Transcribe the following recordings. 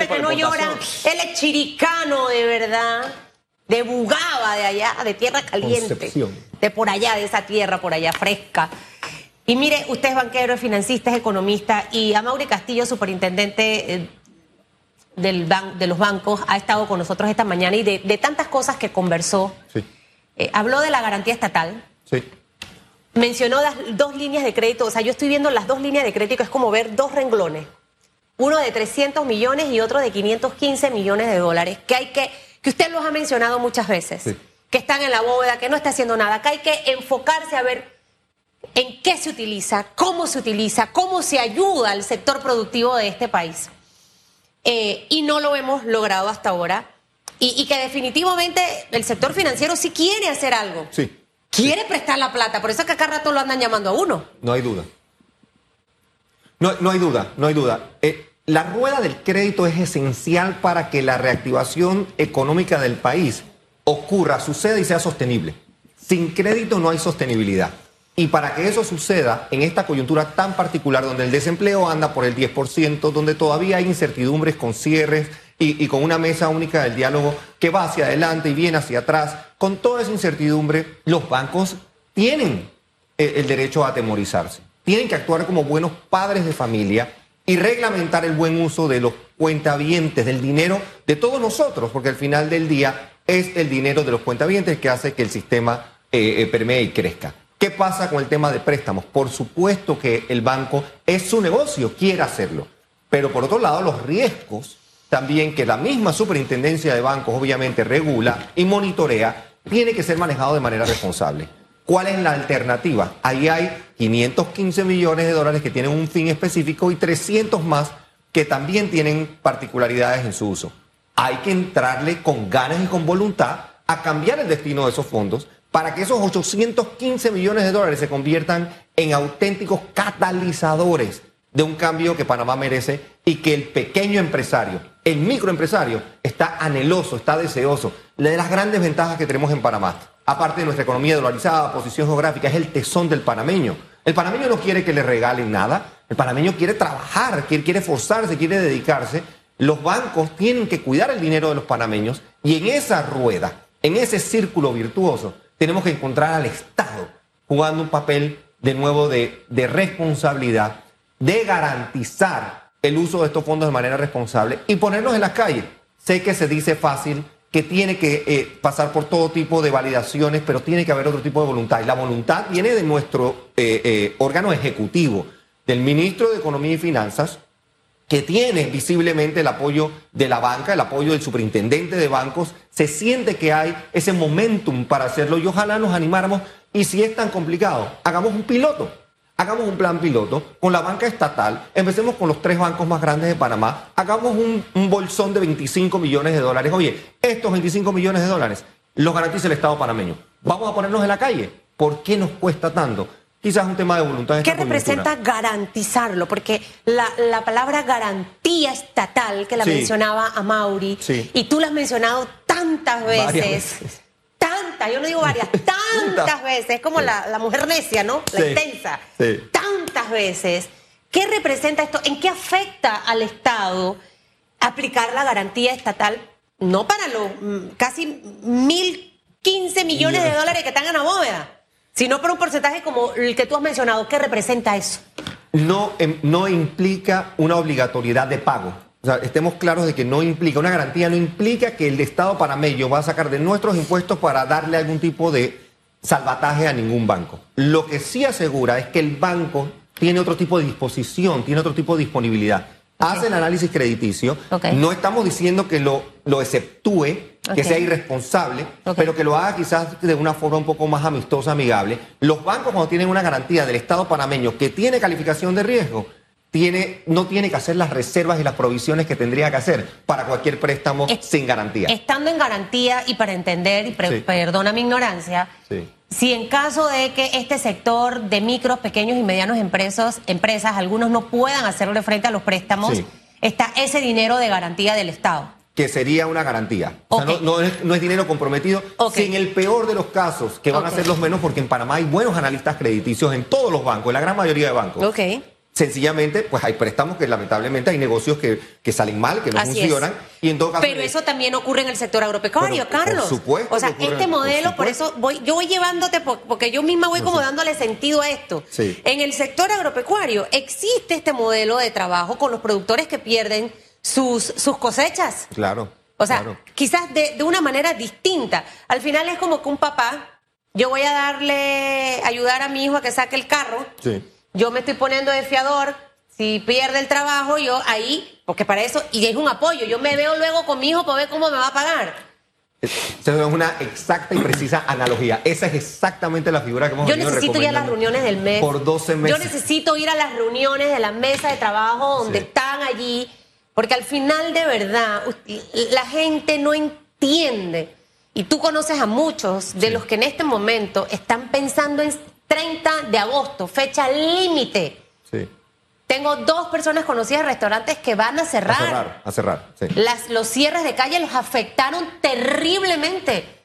hombre que no llora. Él es chiricano de verdad, de Bugaba, de allá, de tierra caliente. De por allá, de esa tierra por allá fresca. Y mire, usted es banquero, es financista, es economista, y a Mauri Castillo, superintendente eh, del de los bancos, ha estado con nosotros esta mañana y de, tantas cosas que conversó. Sí. Eh, habló de la garantía estatal. Sí. Mencionó las dos líneas de crédito. O sea, yo estoy viendo las dos líneas de crédito, es como ver dos renglones. Uno de 300 millones y otro de 515 millones de dólares, que hay que, que usted los ha mencionado muchas veces, que están en la bóveda, que no está haciendo nada, que hay que enfocarse a ver en qué se utiliza, cómo se utiliza, cómo se ayuda al sector productivo de este país. Eh, y no lo hemos logrado hasta ahora. Y, que definitivamente el sector financiero sí quiere hacer algo. Sí. Quiere prestar la plata, por eso es que acá rato lo andan llamando a uno. No hay duda. No, no hay duda, no hay duda. Eh, la rueda del crédito es esencial para que la reactivación económica del país ocurra, suceda y sea sostenible. Sin crédito no hay sostenibilidad. Y para que eso suceda en esta coyuntura tan particular, donde el desempleo anda por el 10%, donde todavía hay incertidumbres con cierres y, con una mesa única del diálogo que va hacia adelante y viene hacia atrás, con toda esa incertidumbre, los bancos tienen el, el derecho a atemorizarse. Tienen que actuar como buenos padres de familia y reglamentar el buen uso de los cuentavientes, del dinero de todos nosotros, porque al final del día es el dinero de los cuentavientes que hace que el sistema eh, eh, permee y crezca. ¿Qué pasa con el tema de préstamos? Por supuesto que el banco es su negocio, quiere hacerlo. Pero por otro lado, los riesgos también que la misma superintendencia de bancos obviamente regula y monitorea, tiene que ser manejado de manera responsable. ¿Cuál es la alternativa? Ahí hay 515 millones de dólares que tienen un fin específico y 300 más que también tienen particularidades en su uso. Hay que entrarle con ganas y con voluntad a cambiar el destino de esos fondos para que esos 815 millones de dólares se conviertan en auténticos catalizadores de un cambio que Panamá merece y que el pequeño empresario, el microempresario, está anheloso, está deseoso. de las grandes ventajas que tenemos en Panamá, aparte de nuestra economía dolarizada, posición geográfica, es el tesón del panameño. El panameño no quiere que le regalen nada, el panameño quiere trabajar, quiere, quiere esforzarse, quiere dedicarse. Los bancos tienen que cuidar el dinero de los panameños y en esa rueda, en ese círculo virtuoso, tenemos que encontrar al Estado jugando un papel de nuevo de, responsabilidad, de garantizar el uso de estos fondos de manera responsable y ponernos en las calles. Sé que se dice fácil, que tiene que eh, pasar por todo tipo de validaciones, pero tiene que haber otro tipo de voluntad. Y la voluntad viene de nuestro eh, eh, órgano ejecutivo, del ministro de Economía y Finanzas, que tiene visiblemente el apoyo de la banca, el apoyo del superintendente de bancos, se siente que hay ese momentum para hacerlo y ojalá nos animáramos. Y si es tan complicado, hagamos un piloto, hagamos un plan piloto con la banca estatal, empecemos con los tres bancos más grandes de Panamá, hagamos un, bolsón de 25 millones de dólares. Oye, estos 25 millones de dólares los garantiza el Estado panameño. Vamos a ponernos en la calle. ¿Por qué nos cuesta tanto? quizás un tema de voluntad. ¿Qué representa garantizarlo? Porque la, palabra garantía estatal, que la mencionaba a Mauri, y tú la has mencionado tantas veces, tantas, yo no digo varias, tantas veces, es como la, mujer necia, ¿no? La intensa, tantas veces. ¿Qué representa esto? ¿En qué afecta al Estado aplicar la garantía estatal? No para los mm, casi mil quince millones de dólares que están en la bóveda sino por un porcentaje como el que tú has mencionado. ¿Qué representa eso? No, em, no implica una obligatoriedad de pago. O sea, estemos claros de que no implica, una garantía no implica que el Estado panameño va a sacar de nuestros impuestos para darle algún tipo de salvataje a ningún banco. Lo que sí asegura es que el banco tiene otro tipo de disposición, tiene otro tipo de disponibilidad. Hace el análisis crediticio. No estamos diciendo que lo, lo exceptúe que sea irresponsable, pero que lo haga quizás de una forma un poco más amistosa, amigable. Los bancos cuando tienen una garantía del Estado panameño que tiene calificación de riesgo, tiene, no tiene que hacer las reservas y las provisiones que tendría que hacer para cualquier préstamo sin garantía. Estando en garantía y para entender, y perdona mi ignorancia, si en caso de que este sector de micros, pequeños y medianos empresas, empresas algunos no puedan hacerle frente a los préstamos, está ese dinero de garantía del Estado que sería una garantía. O sea, no, es, dinero comprometido. Si en el peor de los casos, que van a ser los menos, porque en Panamá hay buenos analistas crediticios en todos los bancos, en la gran mayoría de bancos. Sencillamente, pues hay préstamos que lamentablemente hay negocios que, que salen mal, que no funcionan. Y en todo caso, Pero eso también ocurre en el sector agropecuario, Carlos. Por supuesto. O sea, este modelo, por, eso voy, yo voy llevándote, porque yo misma voy como dándole sentido a esto. En el sector agropecuario existe este modelo de trabajo con los productores que pierden sus, sus cosechas. Claro. O sea, quizás de, de una manera distinta. Al final es como que un papá, yo voy a darle, ayudar a mi hijo a que saque el carro. Sí yo me estoy poniendo de fiador, si pierde el trabajo, yo ahí, porque para eso, y es un apoyo, yo me veo luego con mi hijo para ver cómo me va a pagar. Esa es una exacta y precisa analogía. Esa es exactamente la figura que hemos Yo necesito ir a las reuniones del mes. Por 12 meses. Yo necesito ir a las reuniones de la mesa de trabajo donde están allí, porque al final de verdad la gente no entiende. Y tú conoces a muchos de los que en este momento están pensando en 30 de agosto, fecha límite. Sí. Tengo dos personas conocidas de restaurantes que van a cerrar. A cerrar, a cerrar, sí. Las, los cierres de calle los afectaron terriblemente.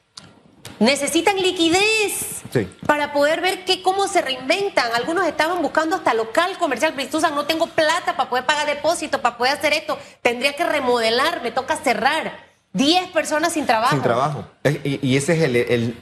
Necesitan liquidez sí. para poder ver que, cómo se reinventan. Algunos estaban buscando hasta local comercial, pero no tengo plata para poder pagar depósito, para poder hacer esto. Tendría que remodelar, me toca cerrar. 10 personas sin trabajo. Sin trabajo. Y, ese es el,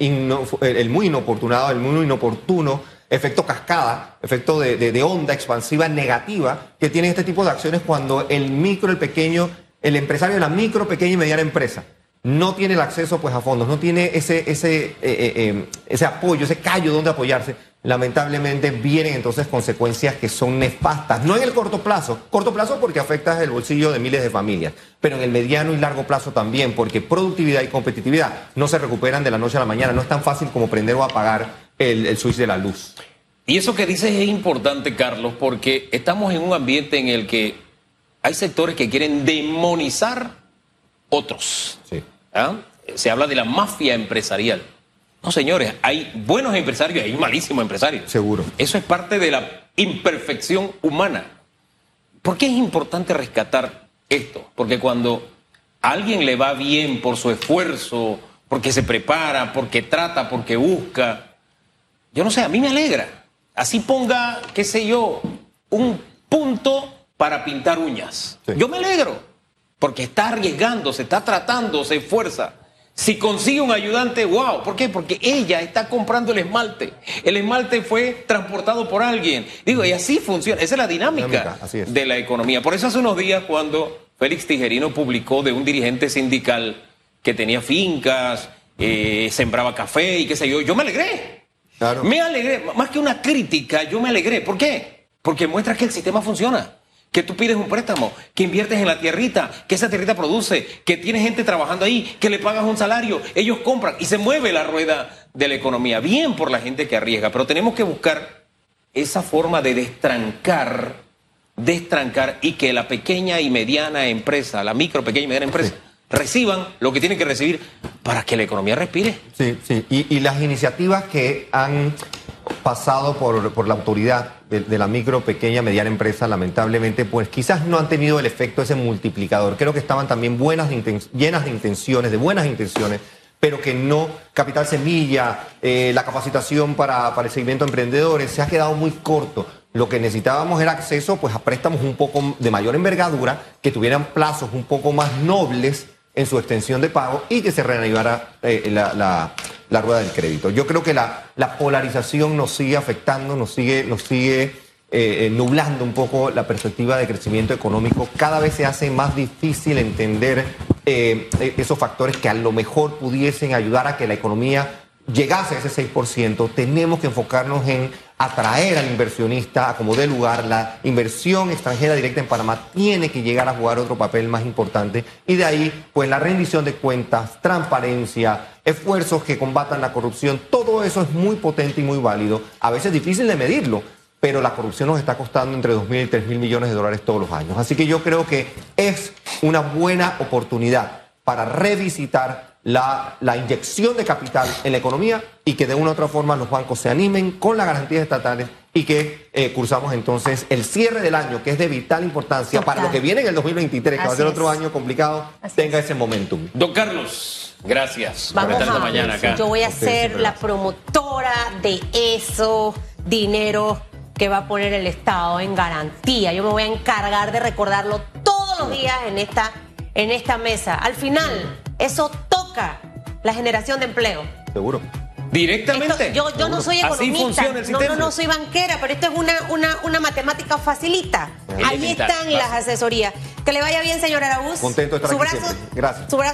el, muy inoportunado, el muy inoportuno efecto cascada, efecto de, onda expansiva negativa que tiene este tipo de acciones cuando el micro, el pequeño, el empresario de la micro, pequeña y mediana empresa no tiene el acceso pues a fondos, no tiene ese, ese, eh, eh, eh, ese apoyo, ese callo donde apoyarse, lamentablemente vienen entonces consecuencias que son nefastas, no en el corto plazo, corto plazo porque afecta el bolsillo de miles de familias, pero en el mediano y largo plazo también, porque productividad y competitividad no se recuperan de la noche a la mañana, no es tan fácil como prender o apagar el, el switch de la luz. Y eso que dices es importante, Carlos, porque estamos en un ambiente en el que hay sectores que quieren demonizar otros. Sí. ¿Ah? Se habla de la mafia empresarial. No, señores, hay buenos empresarios y hay malísimos empresarios. Seguro. Eso es parte de la imperfección humana. ¿Por qué es importante rescatar esto? Porque cuando a alguien le va bien por su esfuerzo, porque se prepara, porque trata, porque busca, yo no sé, a mí me alegra. Así ponga, qué sé yo, un punto para pintar uñas. Yo me alegro porque está arriesgando, se está tratando, se esfuerza. Si consigue un ayudante, wow, ¿por qué? Porque ella está comprando el esmalte. El esmalte fue transportado por alguien. Digo, y así funciona, esa es la dinámica, de la economía. Por eso hace unos días cuando Félix Tijerino publicó de un dirigente sindical que tenía fincas, eh, sembraba café y qué sé yo, yo me alegré. Me alegré, más que una crítica, yo me alegré. ¿Por qué? Porque muestra que el sistema funciona que tú pides un préstamo, que inviertes en la tierrita, que esa tierrita produce, que tiene gente trabajando ahí, que le pagas un salario, ellos compran y se mueve la rueda de la economía. Bien por la gente que arriesga, pero tenemos que buscar esa forma de destrancar, destrancar y que la pequeña y mediana empresa, la micro, pequeña y mediana empresa, reciban lo que tienen que recibir para que la economía respire. Sí, sí. Y, y las iniciativas que han pasado por, por la autoridad de, la micro, pequeña, mediana empresa, lamentablemente, pues quizás no han tenido el efecto ese multiplicador. Creo que estaban también buenas llenas de intenciones, de buenas intenciones, pero que no, capital semilla, eh, la capacitación para, para el seguimiento de emprendedores, se ha quedado muy corto. Lo que necesitábamos era acceso pues, a préstamos un poco de mayor envergadura, que tuvieran plazos un poco más nobles en su extensión de pago y que se reanudara eh, la, rueda del crédito. Yo creo que la, polarización nos sigue afectando, nos sigue, nos sigue eh, eh, nublando un poco la perspectiva de crecimiento económico. Cada vez se hace más difícil entender esos factores que a lo mejor pudiesen ayudar a que la economía llegase a ese 6%. Tenemos que enfocarnos en atraer al inversionista a como dé lugar. La inversión extranjera directa en Panamá tiene que llegar a jugar otro papel más importante y de ahí pues la rendición de cuentas, transparencia, esfuerzos que combatan la corrupción, todo eso es muy potente y muy válido. A veces difícil de medirlo, pero la corrupción nos está costando entre 2.000 y 3.000 millones de dólares todos los años. Así que yo creo que es una buena oportunidad para revisitar la, la, inyección de capital en la economía y que de una u otra forma los bancos se animen con las garantías estatales y que eh, cursamos entonces el cierre del año, que es de vital importancia para lo que viene en el 2023, que va a ser otro año complicado, tenga ese momentum. Don Carlos, gracias Vamos por mañana acá. Yo voy a ser la promotora de eso, dinero que va a poner el Estado en garantía. Yo me voy a encargar de recordarlo todos los días en esta, en esta mesa. Al final, eso toca la generación de empleo. Seguro. Directamente. yo, yo no soy economista, no, no, no soy banquera, pero esto es una, una, una matemática facilita. Ahí están las asesorías. Que le vaya bien, señor Araúz. Contento de estar aquí Gracias. Su brazo